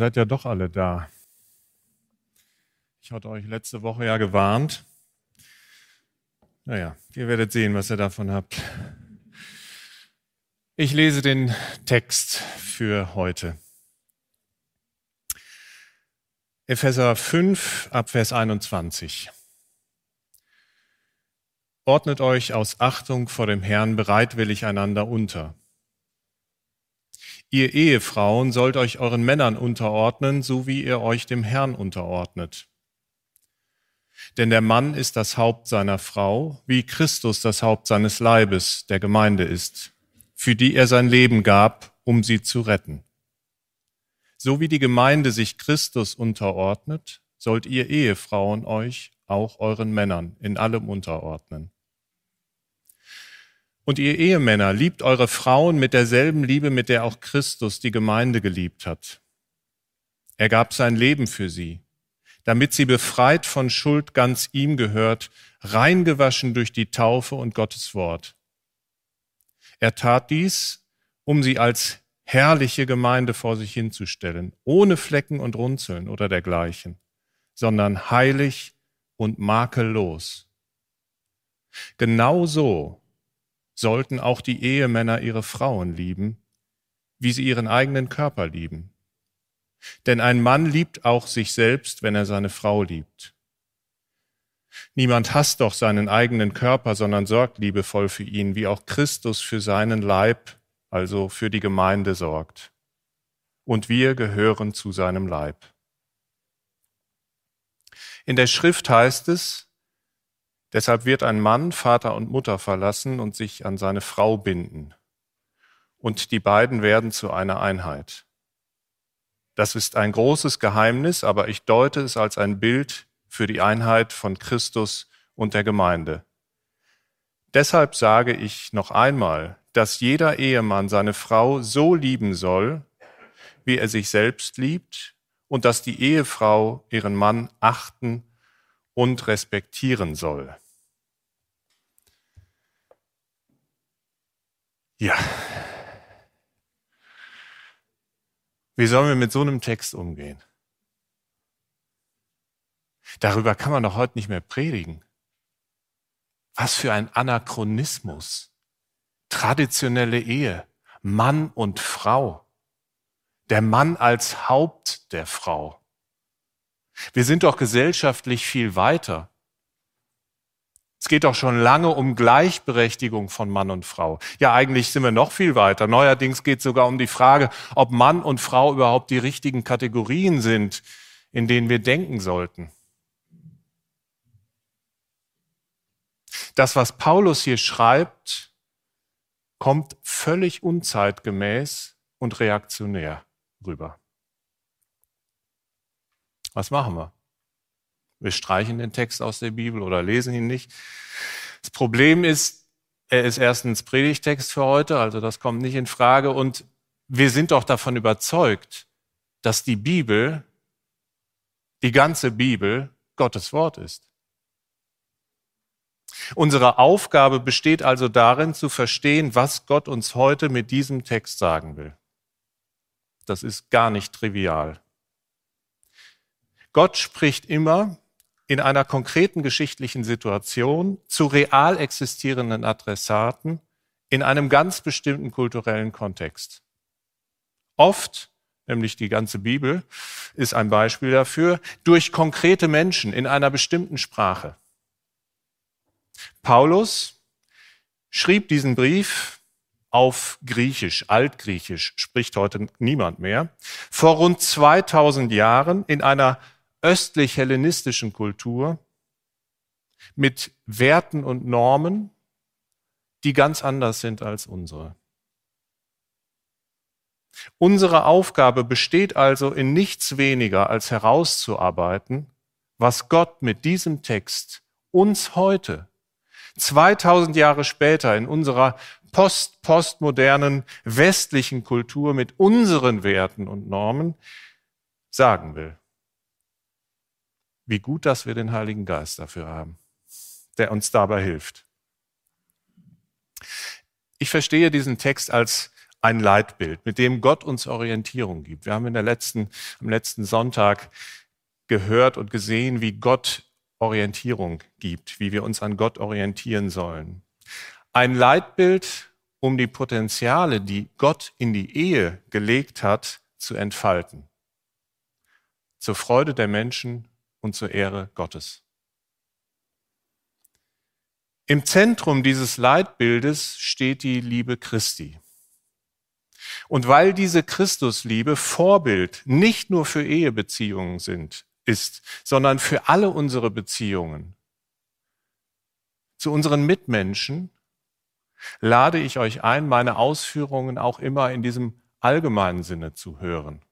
Seid ja doch alle da. Ich hatte euch letzte Woche ja gewarnt. Naja, ihr werdet sehen, was ihr davon habt. Ich lese den Text für heute. Epheser 5 Abvers 21. Ordnet euch aus Achtung vor dem Herrn bereitwillig einander unter. Ihr Ehefrauen sollt euch euren Männern unterordnen, so wie ihr euch dem Herrn unterordnet. Denn der Mann ist das Haupt seiner Frau, wie Christus das Haupt seines Leibes, der Gemeinde ist, für die er sein Leben gab, um sie zu retten. So wie die Gemeinde sich Christus unterordnet, sollt ihr Ehefrauen euch auch euren Männern in allem unterordnen. Und ihr Ehemänner, liebt eure Frauen mit derselben Liebe, mit der auch Christus die Gemeinde geliebt hat. Er gab sein Leben für sie, damit sie befreit von Schuld ganz ihm gehört, reingewaschen durch die Taufe und Gottes Wort. Er tat dies, um sie als herrliche Gemeinde vor sich hinzustellen, ohne Flecken und Runzeln oder dergleichen, sondern heilig und makellos. Genauso sollten auch die Ehemänner ihre Frauen lieben, wie sie ihren eigenen Körper lieben. Denn ein Mann liebt auch sich selbst, wenn er seine Frau liebt. Niemand hasst doch seinen eigenen Körper, sondern sorgt liebevoll für ihn, wie auch Christus für seinen Leib, also für die Gemeinde sorgt. Und wir gehören zu seinem Leib. In der Schrift heißt es, Deshalb wird ein Mann Vater und Mutter verlassen und sich an seine Frau binden. Und die beiden werden zu einer Einheit. Das ist ein großes Geheimnis, aber ich deute es als ein Bild für die Einheit von Christus und der Gemeinde. Deshalb sage ich noch einmal, dass jeder Ehemann seine Frau so lieben soll, wie er sich selbst liebt, und dass die Ehefrau ihren Mann achten und respektieren soll. Ja. Wie sollen wir mit so einem Text umgehen? Darüber kann man doch heute nicht mehr predigen. Was für ein Anachronismus. Traditionelle Ehe. Mann und Frau. Der Mann als Haupt der Frau. Wir sind doch gesellschaftlich viel weiter. Es geht doch schon lange um Gleichberechtigung von Mann und Frau. Ja, eigentlich sind wir noch viel weiter. Neuerdings geht es sogar um die Frage, ob Mann und Frau überhaupt die richtigen Kategorien sind, in denen wir denken sollten. Das, was Paulus hier schreibt, kommt völlig unzeitgemäß und reaktionär rüber. Was machen wir? Wir streichen den Text aus der Bibel oder lesen ihn nicht. Das Problem ist, er ist erstens Predigtext für heute, also das kommt nicht in Frage. Und wir sind doch davon überzeugt, dass die Bibel, die ganze Bibel, Gottes Wort ist. Unsere Aufgabe besteht also darin, zu verstehen, was Gott uns heute mit diesem Text sagen will. Das ist gar nicht trivial. Gott spricht immer in einer konkreten geschichtlichen Situation zu real existierenden Adressaten in einem ganz bestimmten kulturellen Kontext. Oft, nämlich die ganze Bibel ist ein Beispiel dafür, durch konkrete Menschen in einer bestimmten Sprache. Paulus schrieb diesen Brief auf Griechisch, Altgriechisch, spricht heute niemand mehr, vor rund 2000 Jahren in einer östlich-hellenistischen Kultur mit Werten und Normen, die ganz anders sind als unsere. Unsere Aufgabe besteht also in nichts weniger als herauszuarbeiten, was Gott mit diesem Text uns heute, 2000 Jahre später in unserer post-postmodernen westlichen Kultur mit unseren Werten und Normen sagen will. Wie gut, dass wir den Heiligen Geist dafür haben, der uns dabei hilft. Ich verstehe diesen Text als ein Leitbild, mit dem Gott uns Orientierung gibt. Wir haben in der letzten, am letzten Sonntag gehört und gesehen, wie Gott Orientierung gibt, wie wir uns an Gott orientieren sollen. Ein Leitbild, um die Potenziale, die Gott in die Ehe gelegt hat, zu entfalten. Zur Freude der Menschen und zur Ehre Gottes. Im Zentrum dieses Leitbildes steht die Liebe Christi. Und weil diese Christusliebe Vorbild nicht nur für Ehebeziehungen sind, ist, sondern für alle unsere Beziehungen zu unseren Mitmenschen, lade ich euch ein, meine Ausführungen auch immer in diesem allgemeinen Sinne zu hören.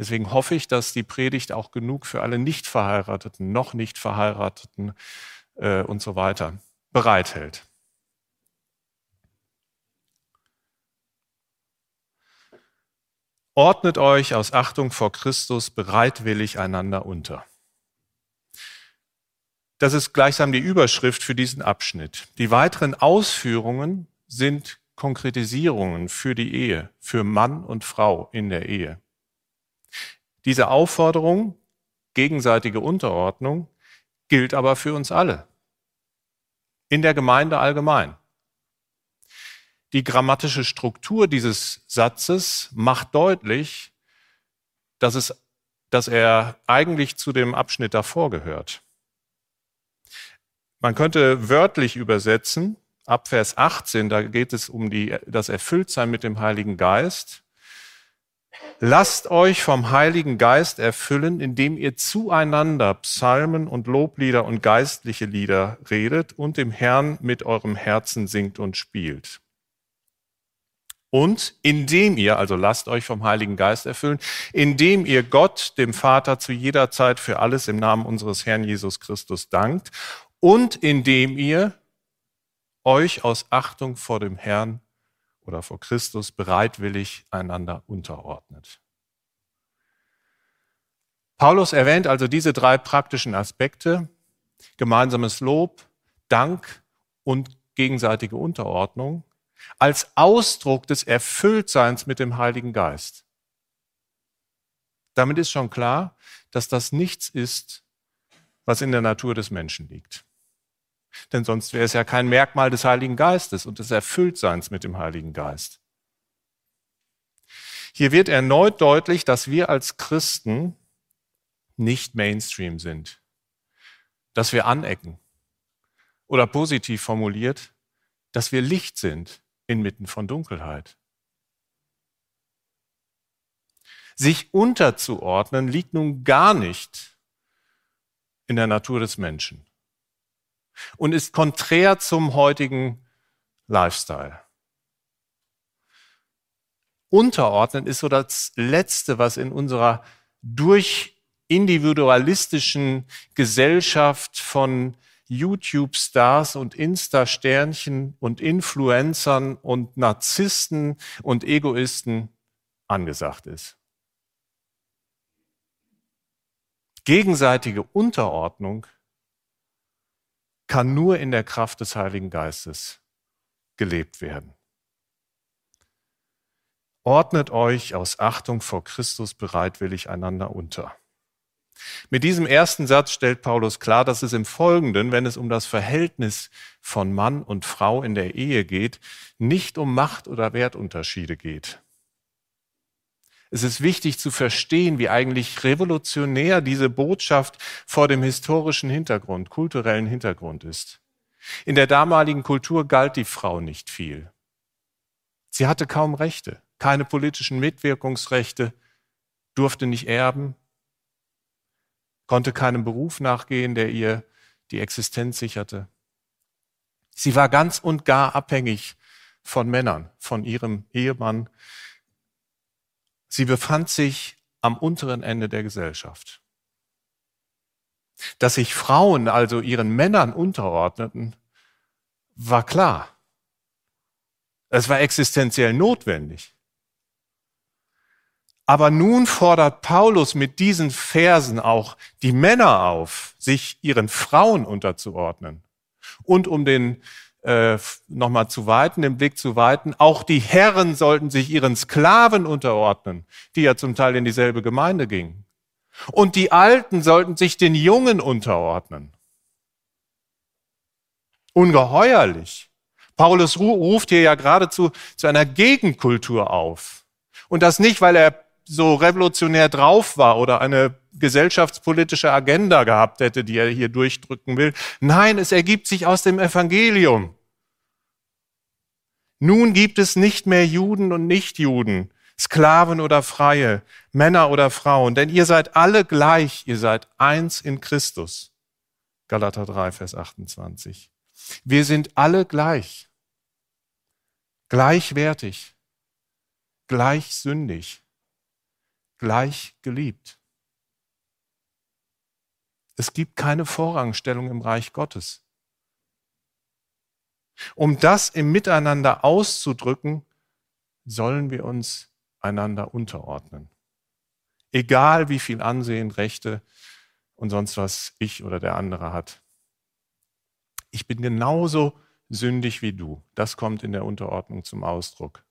Deswegen hoffe ich, dass die Predigt auch genug für alle nicht verheirateten, noch nicht verheirateten äh, und so weiter bereithält. Ordnet euch aus Achtung vor Christus bereitwillig einander unter. Das ist gleichsam die Überschrift für diesen Abschnitt. Die weiteren Ausführungen sind Konkretisierungen für die Ehe, für Mann und Frau in der Ehe. Diese Aufforderung, gegenseitige Unterordnung, gilt aber für uns alle. In der Gemeinde allgemein. Die grammatische Struktur dieses Satzes macht deutlich, dass, es, dass er eigentlich zu dem Abschnitt davor gehört. Man könnte wörtlich übersetzen, ab Vers 18, da geht es um die, das Erfülltsein mit dem Heiligen Geist. Lasst euch vom Heiligen Geist erfüllen, indem ihr zueinander Psalmen und Loblieder und geistliche Lieder redet und dem Herrn mit eurem Herzen singt und spielt. Und indem ihr, also lasst euch vom Heiligen Geist erfüllen, indem ihr Gott, dem Vater, zu jeder Zeit für alles im Namen unseres Herrn Jesus Christus dankt und indem ihr euch aus Achtung vor dem Herrn oder vor Christus bereitwillig einander unterordnet. Paulus erwähnt also diese drei praktischen Aspekte, gemeinsames Lob, Dank und gegenseitige Unterordnung, als Ausdruck des Erfülltseins mit dem Heiligen Geist. Damit ist schon klar, dass das nichts ist, was in der Natur des Menschen liegt. Denn sonst wäre es ja kein Merkmal des Heiligen Geistes und des Erfülltseins mit dem Heiligen Geist. Hier wird erneut deutlich, dass wir als Christen nicht Mainstream sind, dass wir anecken oder positiv formuliert, dass wir Licht sind inmitten von Dunkelheit. Sich unterzuordnen liegt nun gar nicht in der Natur des Menschen und ist konträr zum heutigen Lifestyle. Unterordnen ist so das Letzte, was in unserer durch individualistischen Gesellschaft von YouTube-Stars und Insta-Sternchen und Influencern und Narzissten und Egoisten angesagt ist. Gegenseitige Unterordnung kann nur in der Kraft des Heiligen Geistes gelebt werden. Ordnet euch aus Achtung vor Christus bereitwillig einander unter. Mit diesem ersten Satz stellt Paulus klar, dass es im Folgenden, wenn es um das Verhältnis von Mann und Frau in der Ehe geht, nicht um Macht- oder Wertunterschiede geht. Es ist wichtig zu verstehen, wie eigentlich revolutionär diese Botschaft vor dem historischen Hintergrund, kulturellen Hintergrund ist. In der damaligen Kultur galt die Frau nicht viel. Sie hatte kaum Rechte, keine politischen Mitwirkungsrechte, durfte nicht erben, konnte keinem Beruf nachgehen, der ihr die Existenz sicherte. Sie war ganz und gar abhängig von Männern, von ihrem Ehemann, Sie befand sich am unteren Ende der Gesellschaft. Dass sich Frauen also ihren Männern unterordneten, war klar. Es war existenziell notwendig. Aber nun fordert Paulus mit diesen Versen auch die Männer auf, sich ihren Frauen unterzuordnen. Und um den äh, nochmal zu weiten, den Blick zu weiten, auch die Herren sollten sich ihren Sklaven unterordnen, die ja zum Teil in dieselbe Gemeinde gingen. Und die Alten sollten sich den Jungen unterordnen. Ungeheuerlich. Paulus ruft hier ja geradezu zu einer Gegenkultur auf. Und das nicht, weil er so revolutionär drauf war oder eine gesellschaftspolitische Agenda gehabt hätte, die er hier durchdrücken will. Nein, es ergibt sich aus dem Evangelium. Nun gibt es nicht mehr Juden und Nichtjuden, Sklaven oder Freie, Männer oder Frauen, denn ihr seid alle gleich, ihr seid eins in Christus. Galater 3, Vers 28. Wir sind alle gleich, gleichwertig, gleich sündig gleich geliebt. Es gibt keine Vorrangstellung im Reich Gottes. Um das im Miteinander auszudrücken, sollen wir uns einander unterordnen. Egal wie viel Ansehen, Rechte und sonst was ich oder der andere hat. Ich bin genauso sündig wie du. Das kommt in der Unterordnung zum Ausdruck.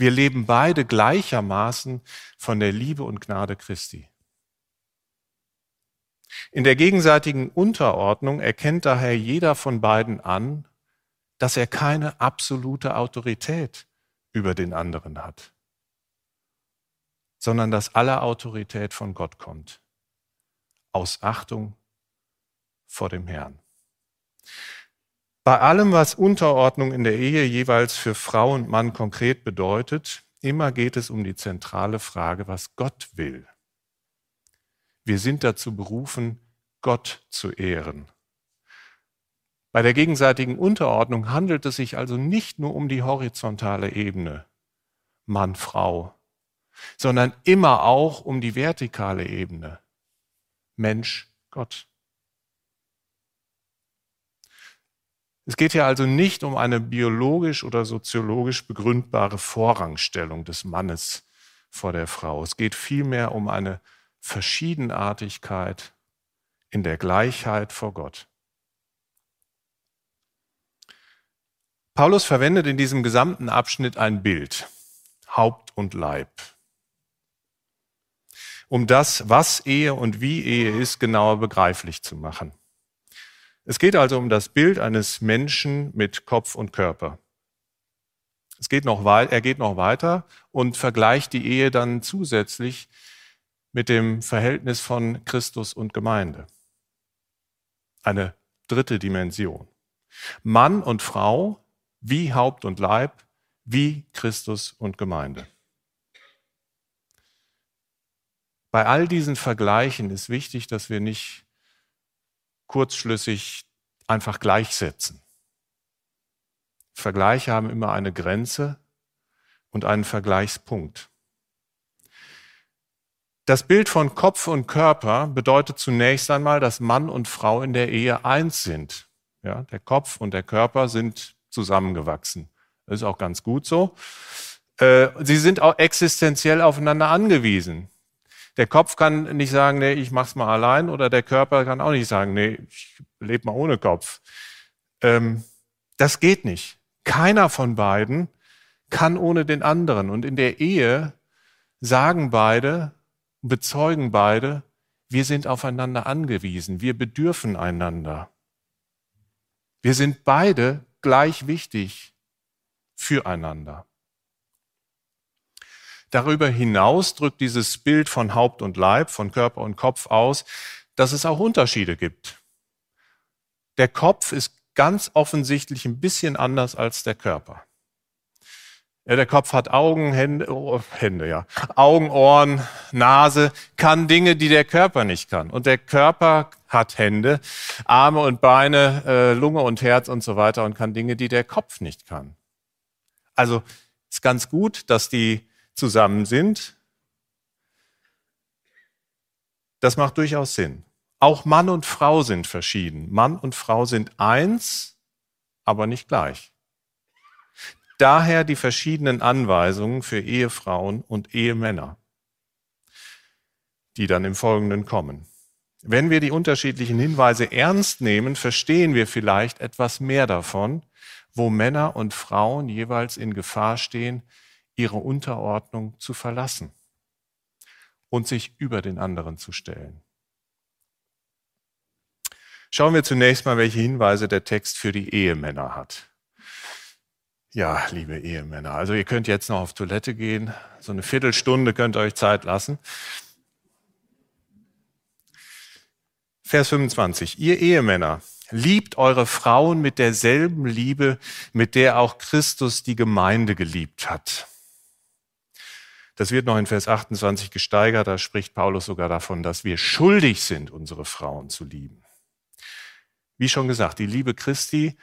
Wir leben beide gleichermaßen von der Liebe und Gnade Christi. In der gegenseitigen Unterordnung erkennt daher jeder von beiden an, dass er keine absolute Autorität über den anderen hat, sondern dass alle Autorität von Gott kommt, aus Achtung vor dem Herrn. Bei allem, was Unterordnung in der Ehe jeweils für Frau und Mann konkret bedeutet, immer geht es um die zentrale Frage, was Gott will. Wir sind dazu berufen, Gott zu ehren. Bei der gegenseitigen Unterordnung handelt es sich also nicht nur um die horizontale Ebene, Mann, Frau, sondern immer auch um die vertikale Ebene, Mensch, Gott. Es geht hier also nicht um eine biologisch oder soziologisch begründbare Vorrangstellung des Mannes vor der Frau. Es geht vielmehr um eine Verschiedenartigkeit in der Gleichheit vor Gott. Paulus verwendet in diesem gesamten Abschnitt ein Bild, Haupt und Leib, um das, was Ehe und wie Ehe ist, genauer begreiflich zu machen. Es geht also um das Bild eines Menschen mit Kopf und Körper. Es geht noch er geht noch weiter und vergleicht die Ehe dann zusätzlich mit dem Verhältnis von Christus und Gemeinde. Eine dritte Dimension. Mann und Frau wie Haupt und Leib, wie Christus und Gemeinde. Bei all diesen Vergleichen ist wichtig, dass wir nicht kurzschlüssig einfach gleichsetzen. Vergleiche haben immer eine Grenze und einen Vergleichspunkt. Das Bild von Kopf und Körper bedeutet zunächst einmal, dass Mann und Frau in der Ehe eins sind. Ja, der Kopf und der Körper sind zusammengewachsen. Das ist auch ganz gut so. Äh, sie sind auch existenziell aufeinander angewiesen. Der Kopf kann nicht sagen, nee, ich mach's mal allein, oder der Körper kann auch nicht sagen, nee, ich lebe mal ohne Kopf. Ähm, das geht nicht. Keiner von beiden kann ohne den anderen. Und in der Ehe sagen beide, bezeugen beide, wir sind aufeinander angewiesen, wir bedürfen einander. Wir sind beide gleich wichtig füreinander. Darüber hinaus drückt dieses Bild von Haupt und Leib, von Körper und Kopf aus, dass es auch Unterschiede gibt. Der Kopf ist ganz offensichtlich ein bisschen anders als der Körper. Ja, der Kopf hat Augen, Hände, oh, Hände, ja, Augen, Ohren, Nase, kann Dinge, die der Körper nicht kann. Und der Körper hat Hände, Arme und Beine, äh, Lunge und Herz und so weiter und kann Dinge, die der Kopf nicht kann. Also ist ganz gut, dass die zusammen sind, das macht durchaus Sinn. Auch Mann und Frau sind verschieden. Mann und Frau sind eins, aber nicht gleich. Daher die verschiedenen Anweisungen für Ehefrauen und Ehemänner, die dann im Folgenden kommen. Wenn wir die unterschiedlichen Hinweise ernst nehmen, verstehen wir vielleicht etwas mehr davon, wo Männer und Frauen jeweils in Gefahr stehen, ihre Unterordnung zu verlassen und sich über den anderen zu stellen. Schauen wir zunächst mal, welche Hinweise der Text für die Ehemänner hat. Ja, liebe Ehemänner, also ihr könnt jetzt noch auf Toilette gehen. So eine Viertelstunde könnt ihr euch Zeit lassen. Vers 25. Ihr Ehemänner, liebt eure Frauen mit derselben Liebe, mit der auch Christus die Gemeinde geliebt hat. Das wird noch in Vers 28 gesteigert. Da spricht Paulus sogar davon, dass wir schuldig sind, unsere Frauen zu lieben. Wie schon gesagt, die Liebe Christi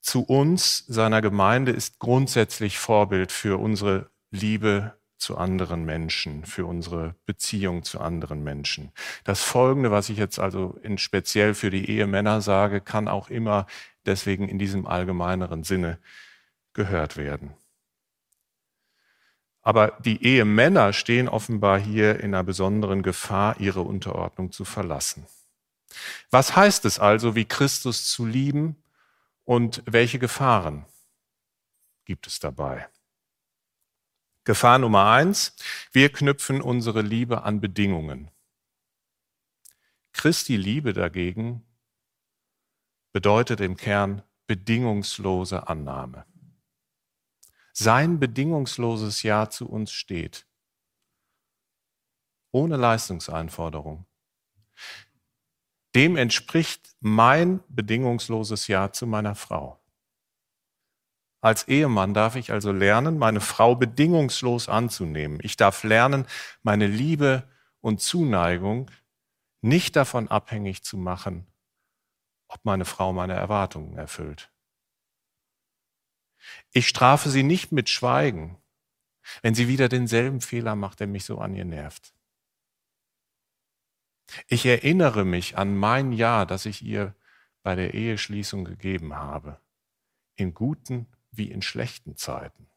zu uns, seiner Gemeinde, ist grundsätzlich Vorbild für unsere Liebe zu anderen Menschen, für unsere Beziehung zu anderen Menschen. Das Folgende, was ich jetzt also in speziell für die Ehemänner sage, kann auch immer deswegen in diesem allgemeineren Sinne gehört werden. Aber die Ehemänner stehen offenbar hier in einer besonderen Gefahr, ihre Unterordnung zu verlassen. Was heißt es also, wie Christus zu lieben und welche Gefahren gibt es dabei? Gefahr Nummer eins, wir knüpfen unsere Liebe an Bedingungen. Christi Liebe dagegen bedeutet im Kern bedingungslose Annahme. Sein bedingungsloses Ja zu uns steht, ohne Leistungseinforderung. Dem entspricht mein bedingungsloses Ja zu meiner Frau. Als Ehemann darf ich also lernen, meine Frau bedingungslos anzunehmen. Ich darf lernen, meine Liebe und Zuneigung nicht davon abhängig zu machen, ob meine Frau meine Erwartungen erfüllt. Ich strafe sie nicht mit Schweigen, wenn sie wieder denselben Fehler macht, der mich so an ihr nervt. Ich erinnere mich an mein Ja, das ich ihr bei der Eheschließung gegeben habe, in guten wie in schlechten Zeiten.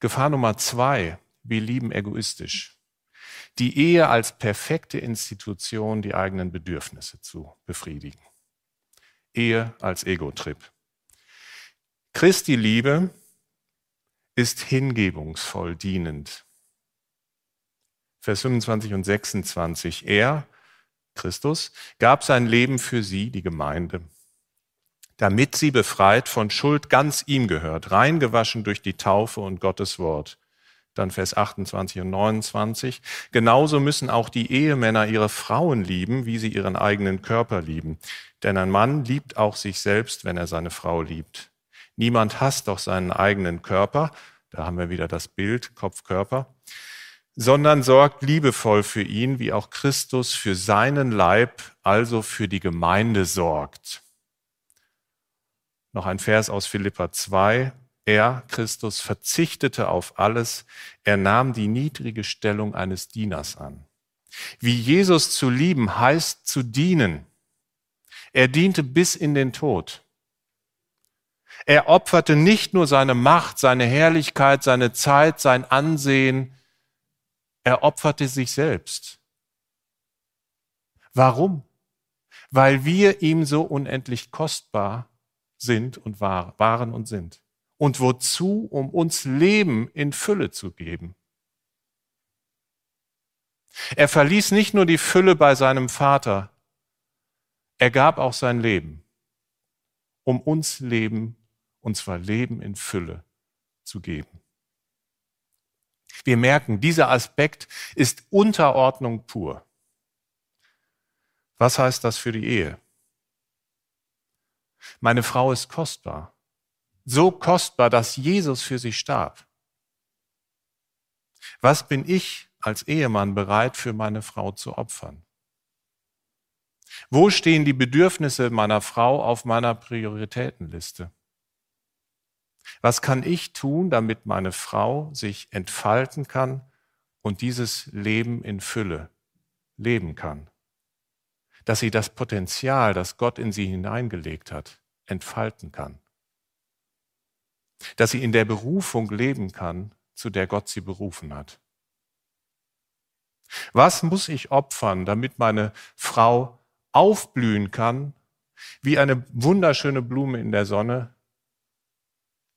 Gefahr Nummer zwei, wir lieben egoistisch. Die Ehe als perfekte Institution, die eigenen Bedürfnisse zu befriedigen. Ehe als Ego-Trip. Christi Liebe ist hingebungsvoll dienend. Vers 25 und 26. Er, Christus, gab sein Leben für sie, die Gemeinde, damit sie befreit von Schuld ganz ihm gehört, reingewaschen durch die Taufe und Gottes Wort. Dann Vers 28 und 29. Genauso müssen auch die Ehemänner ihre Frauen lieben, wie sie ihren eigenen Körper lieben. Denn ein Mann liebt auch sich selbst, wenn er seine Frau liebt. Niemand hasst doch seinen eigenen Körper. Da haben wir wieder das Bild Kopf-Körper sondern sorgt liebevoll für ihn, wie auch Christus für seinen Leib, also für die Gemeinde sorgt. Noch ein Vers aus Philippa 2. Er, Christus, verzichtete auf alles. Er nahm die niedrige Stellung eines Dieners an. Wie Jesus zu lieben heißt zu dienen. Er diente bis in den Tod. Er opferte nicht nur seine Macht, seine Herrlichkeit, seine Zeit, sein Ansehen, er opferte sich selbst. Warum? Weil wir ihm so unendlich kostbar sind und waren und sind. Und wozu? Um uns Leben in Fülle zu geben. Er verließ nicht nur die Fülle bei seinem Vater, er gab auch sein Leben, um uns Leben, und zwar Leben in Fülle zu geben. Wir merken, dieser Aspekt ist Unterordnung pur. Was heißt das für die Ehe? Meine Frau ist kostbar. So kostbar, dass Jesus für sie starb. Was bin ich als Ehemann bereit für meine Frau zu opfern? Wo stehen die Bedürfnisse meiner Frau auf meiner Prioritätenliste? Was kann ich tun, damit meine Frau sich entfalten kann und dieses Leben in Fülle leben kann? Dass sie das Potenzial, das Gott in sie hineingelegt hat, entfalten kann. Dass sie in der Berufung leben kann, zu der Gott sie berufen hat. Was muss ich opfern, damit meine Frau aufblühen kann, wie eine wunderschöne Blume in der Sonne,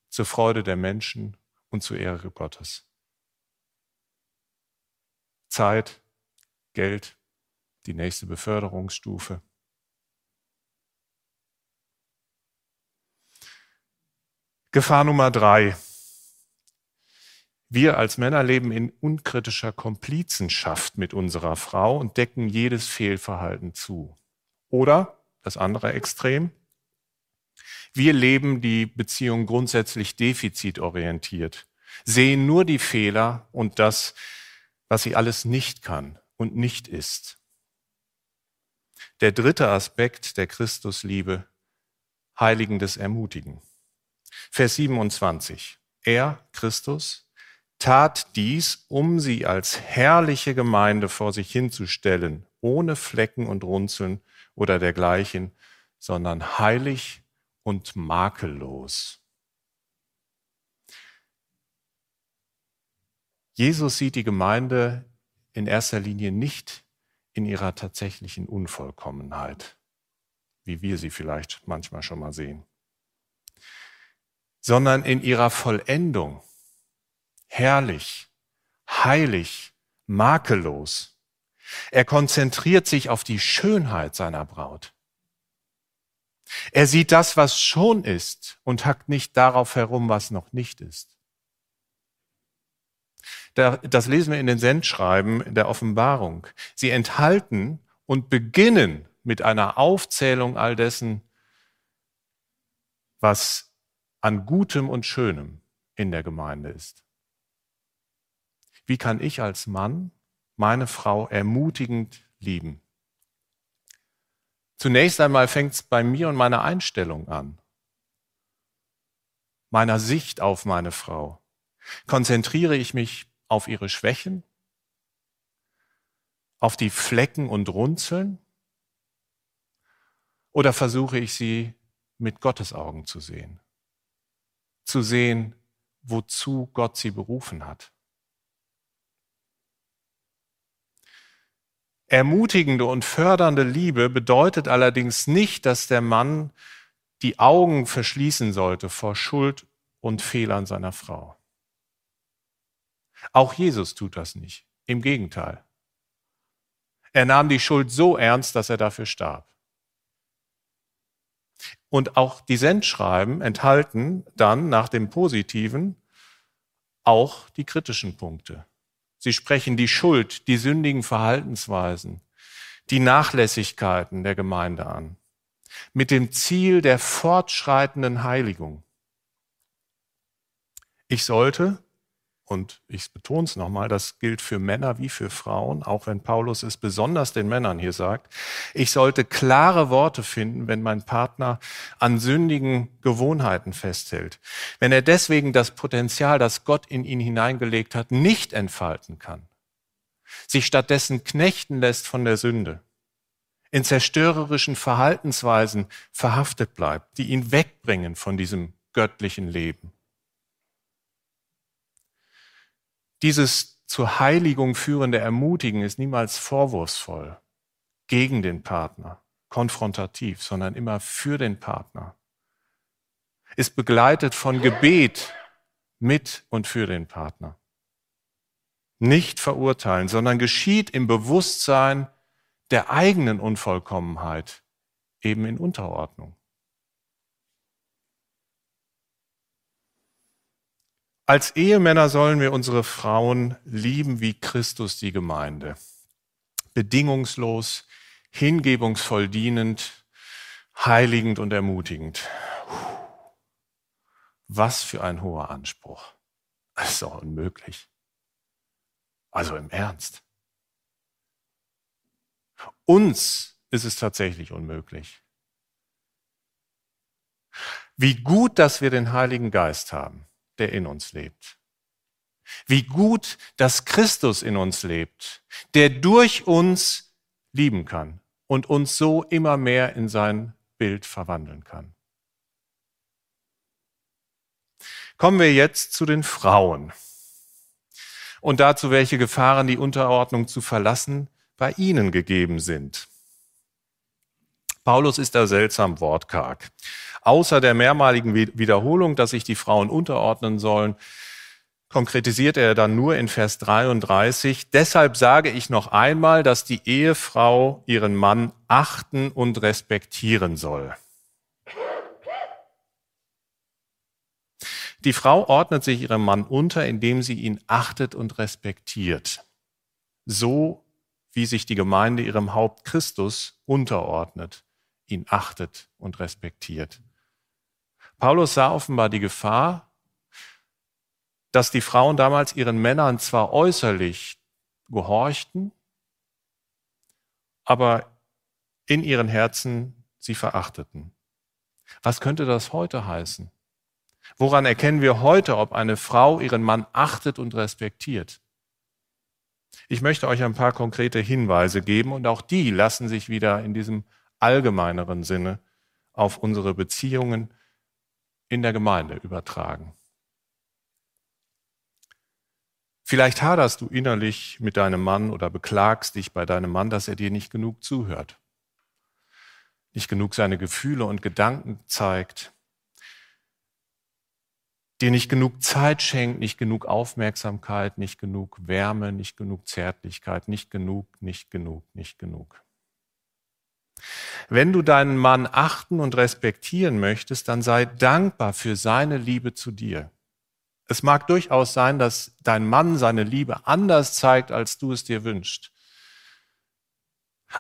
zur Freude der Menschen und zur Ehre Gottes? Zeit, Geld, die nächste Beförderungsstufe. Gefahr Nummer drei. Wir als Männer leben in unkritischer Komplizenschaft mit unserer Frau und decken jedes Fehlverhalten zu. Oder das andere Extrem. Wir leben die Beziehung grundsätzlich defizitorientiert, sehen nur die Fehler und das, was sie alles nicht kann und nicht ist. Der dritte Aspekt der Christusliebe, heiligendes Ermutigen. Vers 27. Er, Christus, tat dies, um sie als herrliche Gemeinde vor sich hinzustellen, ohne Flecken und Runzeln oder dergleichen, sondern heilig und makellos. Jesus sieht die Gemeinde in erster Linie nicht in ihrer tatsächlichen Unvollkommenheit, wie wir sie vielleicht manchmal schon mal sehen, sondern in ihrer Vollendung herrlich, heilig, makellos. Er konzentriert sich auf die Schönheit seiner Braut. Er sieht das, was schon ist und hackt nicht darauf herum, was noch nicht ist. Das lesen wir in den Sendschreiben der Offenbarung. Sie enthalten und beginnen mit einer Aufzählung all dessen, was an Gutem und Schönem in der Gemeinde ist. Wie kann ich als Mann meine Frau ermutigend lieben? Zunächst einmal fängt es bei mir und meiner Einstellung an, meiner Sicht auf meine Frau. Konzentriere ich mich auf ihre Schwächen, auf die Flecken und Runzeln? Oder versuche ich sie mit Gottes Augen zu sehen? Zu sehen, wozu Gott sie berufen hat? Ermutigende und fördernde Liebe bedeutet allerdings nicht, dass der Mann die Augen verschließen sollte vor Schuld und Fehlern seiner Frau. Auch Jesus tut das nicht. Im Gegenteil. Er nahm die Schuld so ernst, dass er dafür starb. Und auch die Sendschreiben enthalten dann nach dem Positiven auch die kritischen Punkte. Sie sprechen die Schuld, die sündigen Verhaltensweisen, die Nachlässigkeiten der Gemeinde an, mit dem Ziel der fortschreitenden Heiligung. Ich sollte, und ich betone es nochmal, das gilt für Männer wie für Frauen, auch wenn Paulus es besonders den Männern hier sagt. Ich sollte klare Worte finden, wenn mein Partner an sündigen Gewohnheiten festhält. Wenn er deswegen das Potenzial, das Gott in ihn hineingelegt hat, nicht entfalten kann. Sich stattdessen knechten lässt von der Sünde. In zerstörerischen Verhaltensweisen verhaftet bleibt, die ihn wegbringen von diesem göttlichen Leben. Dieses zur Heiligung führende Ermutigen ist niemals vorwurfsvoll gegen den Partner, konfrontativ, sondern immer für den Partner. Ist begleitet von Gebet mit und für den Partner. Nicht verurteilen, sondern geschieht im Bewusstsein der eigenen Unvollkommenheit, eben in Unterordnung. Als Ehemänner sollen wir unsere Frauen lieben wie Christus die Gemeinde. Bedingungslos, hingebungsvoll dienend, heiligend und ermutigend. Was für ein hoher Anspruch. Das ist doch unmöglich. Also im Ernst. Uns ist es tatsächlich unmöglich. Wie gut, dass wir den Heiligen Geist haben, der in uns lebt. Wie gut, dass Christus in uns lebt, der durch uns lieben kann und uns so immer mehr in sein Bild verwandeln kann. Kommen wir jetzt zu den Frauen und dazu, welche Gefahren die Unterordnung zu verlassen bei ihnen gegeben sind. Paulus ist da seltsam wortkarg. Außer der mehrmaligen Wiederholung, dass sich die Frauen unterordnen sollen, konkretisiert er dann nur in Vers 33. Deshalb sage ich noch einmal, dass die Ehefrau ihren Mann achten und respektieren soll. Die Frau ordnet sich ihrem Mann unter, indem sie ihn achtet und respektiert. So wie sich die Gemeinde ihrem Haupt Christus unterordnet, ihn achtet und respektiert. Paulus sah offenbar die Gefahr, dass die Frauen damals ihren Männern zwar äußerlich gehorchten, aber in ihren Herzen sie verachteten. Was könnte das heute heißen? Woran erkennen wir heute, ob eine Frau ihren Mann achtet und respektiert? Ich möchte euch ein paar konkrete Hinweise geben und auch die lassen sich wieder in diesem allgemeineren Sinne auf unsere Beziehungen in der Gemeinde übertragen. Vielleicht haderst du innerlich mit deinem Mann oder beklagst dich bei deinem Mann, dass er dir nicht genug zuhört, nicht genug seine Gefühle und Gedanken zeigt, dir nicht genug Zeit schenkt, nicht genug Aufmerksamkeit, nicht genug Wärme, nicht genug Zärtlichkeit, nicht genug, nicht genug, nicht genug. Wenn du deinen Mann achten und respektieren möchtest, dann sei dankbar für seine Liebe zu dir. Es mag durchaus sein, dass dein Mann seine Liebe anders zeigt, als du es dir wünschst.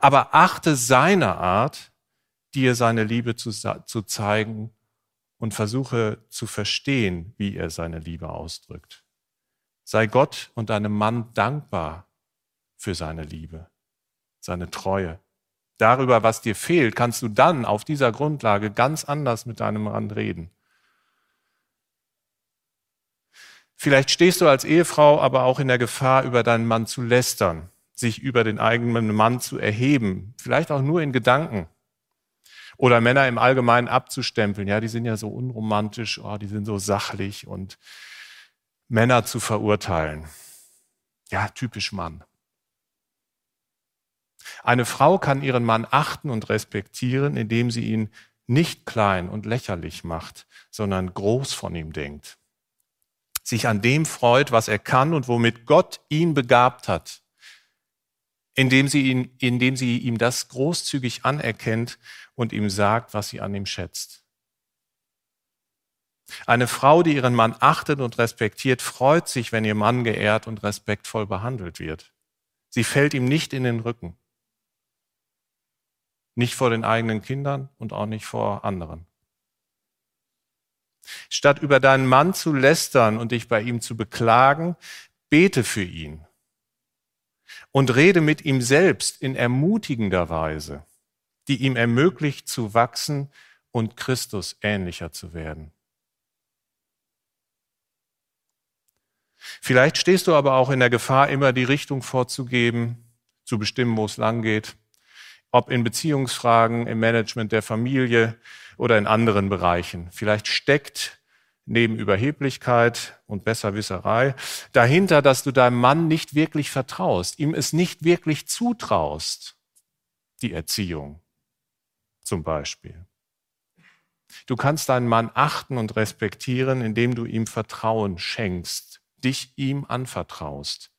Aber achte seine Art, dir seine Liebe zu, zu zeigen und versuche zu verstehen, wie er seine Liebe ausdrückt. Sei Gott und deinem Mann dankbar für seine Liebe, seine Treue. Darüber, was dir fehlt, kannst du dann auf dieser Grundlage ganz anders mit deinem Mann reden. Vielleicht stehst du als Ehefrau aber auch in der Gefahr, über deinen Mann zu lästern, sich über den eigenen Mann zu erheben, vielleicht auch nur in Gedanken. Oder Männer im Allgemeinen abzustempeln, ja, die sind ja so unromantisch, oh, die sind so sachlich und Männer zu verurteilen. Ja, typisch Mann. Eine Frau kann ihren Mann achten und respektieren, indem sie ihn nicht klein und lächerlich macht, sondern groß von ihm denkt. Sich an dem freut, was er kann und womit Gott ihn begabt hat indem sie, ihn, indem sie ihm das großzügig anerkennt und ihm sagt, was sie an ihm schätzt. Eine Frau, die ihren Mann achtet und respektiert, freut sich, wenn ihr Mann geehrt und respektvoll behandelt wird. Sie fällt ihm nicht in den Rücken. Nicht vor den eigenen Kindern und auch nicht vor anderen. Statt über deinen Mann zu lästern und dich bei ihm zu beklagen, bete für ihn und rede mit ihm selbst in ermutigender Weise, die ihm ermöglicht zu wachsen und Christus ähnlicher zu werden. Vielleicht stehst du aber auch in der Gefahr, immer die Richtung vorzugeben, zu bestimmen, wo es lang geht, ob in Beziehungsfragen, im Management der Familie oder in anderen Bereichen. Vielleicht steckt neben Überheblichkeit und Besserwisserei dahinter, dass du deinem Mann nicht wirklich vertraust, ihm es nicht wirklich zutraust, die Erziehung zum Beispiel. Du kannst deinen Mann achten und respektieren, indem du ihm Vertrauen schenkst, dich ihm anvertraust.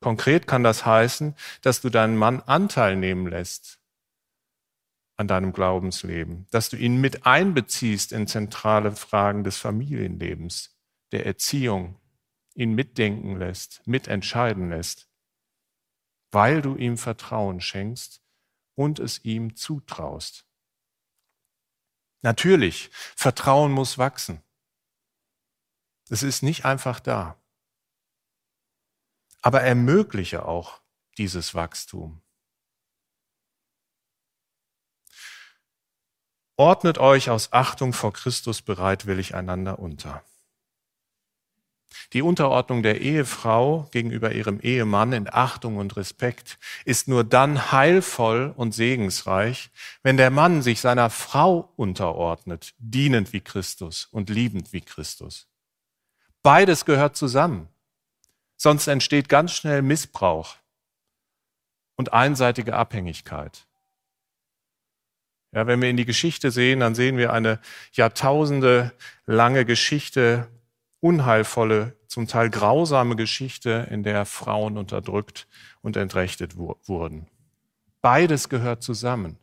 Konkret kann das heißen, dass du deinen Mann Anteil nehmen lässt an deinem Glaubensleben, dass du ihn mit einbeziehst in zentrale Fragen des Familienlebens, der Erziehung, ihn mitdenken lässt, mitentscheiden lässt, weil du ihm Vertrauen schenkst und es ihm zutraust. Natürlich, Vertrauen muss wachsen. Es ist nicht einfach da. Aber ermögliche auch dieses Wachstum. Ordnet euch aus Achtung vor Christus bereitwillig einander unter. Die Unterordnung der Ehefrau gegenüber ihrem Ehemann in Achtung und Respekt ist nur dann heilvoll und segensreich, wenn der Mann sich seiner Frau unterordnet, dienend wie Christus und liebend wie Christus. Beides gehört zusammen, sonst entsteht ganz schnell Missbrauch und einseitige Abhängigkeit. Ja, wenn wir in die Geschichte sehen, dann sehen wir eine Jahrtausende lange Geschichte, unheilvolle, zum Teil grausame Geschichte, in der Frauen unterdrückt und entrechtet wurden. Beides gehört zusammen.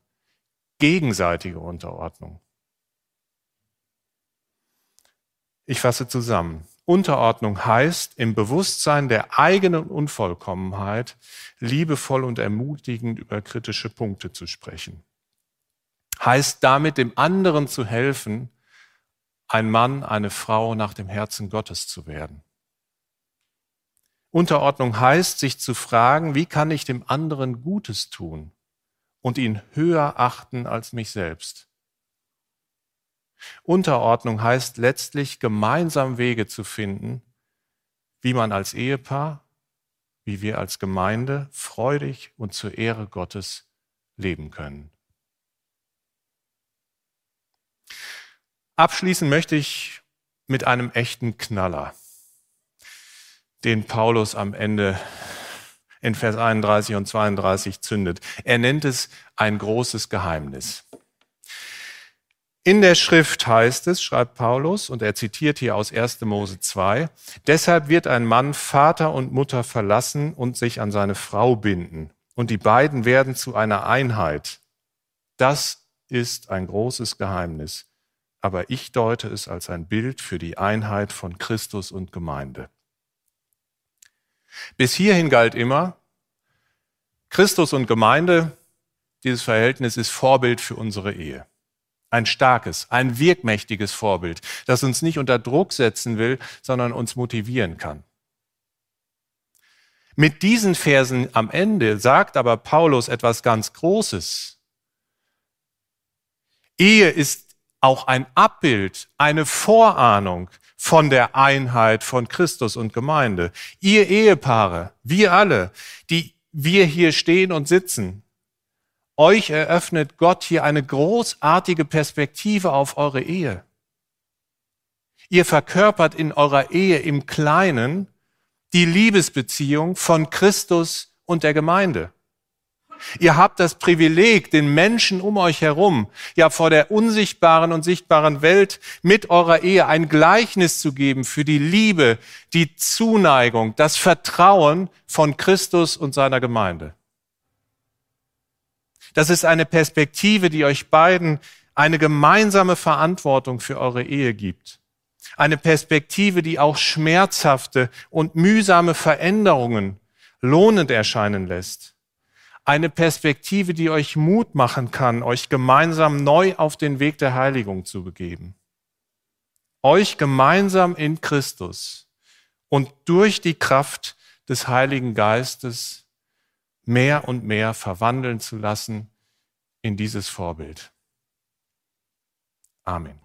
Gegenseitige Unterordnung. Ich fasse zusammen. Unterordnung heißt, im Bewusstsein der eigenen Unvollkommenheit liebevoll und ermutigend über kritische Punkte zu sprechen heißt damit dem anderen zu helfen, ein Mann, eine Frau nach dem Herzen Gottes zu werden. Unterordnung heißt, sich zu fragen, wie kann ich dem anderen Gutes tun und ihn höher achten als mich selbst. Unterordnung heißt letztlich gemeinsam Wege zu finden, wie man als Ehepaar, wie wir als Gemeinde freudig und zur Ehre Gottes leben können. Abschließen möchte ich mit einem echten Knaller, den Paulus am Ende in Vers 31 und 32 zündet. Er nennt es ein großes Geheimnis. In der Schrift heißt es, schreibt Paulus, und er zitiert hier aus 1. Mose 2, deshalb wird ein Mann Vater und Mutter verlassen und sich an seine Frau binden, und die beiden werden zu einer Einheit. Das ist ein großes Geheimnis aber ich deute es als ein Bild für die Einheit von Christus und Gemeinde. Bis hierhin galt immer, Christus und Gemeinde, dieses Verhältnis ist Vorbild für unsere Ehe. Ein starkes, ein wirkmächtiges Vorbild, das uns nicht unter Druck setzen will, sondern uns motivieren kann. Mit diesen Versen am Ende sagt aber Paulus etwas ganz Großes. Ehe ist auch ein Abbild, eine Vorahnung von der Einheit von Christus und Gemeinde. Ihr Ehepaare, wir alle, die wir hier stehen und sitzen, euch eröffnet Gott hier eine großartige Perspektive auf eure Ehe. Ihr verkörpert in eurer Ehe im Kleinen die Liebesbeziehung von Christus und der Gemeinde. Ihr habt das Privileg, den Menschen um euch herum, ja vor der unsichtbaren und sichtbaren Welt mit eurer Ehe ein Gleichnis zu geben für die Liebe, die Zuneigung, das Vertrauen von Christus und seiner Gemeinde. Das ist eine Perspektive, die euch beiden eine gemeinsame Verantwortung für eure Ehe gibt. Eine Perspektive, die auch schmerzhafte und mühsame Veränderungen lohnend erscheinen lässt eine Perspektive, die euch Mut machen kann, euch gemeinsam neu auf den Weg der Heiligung zu begeben. Euch gemeinsam in Christus und durch die Kraft des Heiligen Geistes mehr und mehr verwandeln zu lassen in dieses Vorbild. Amen.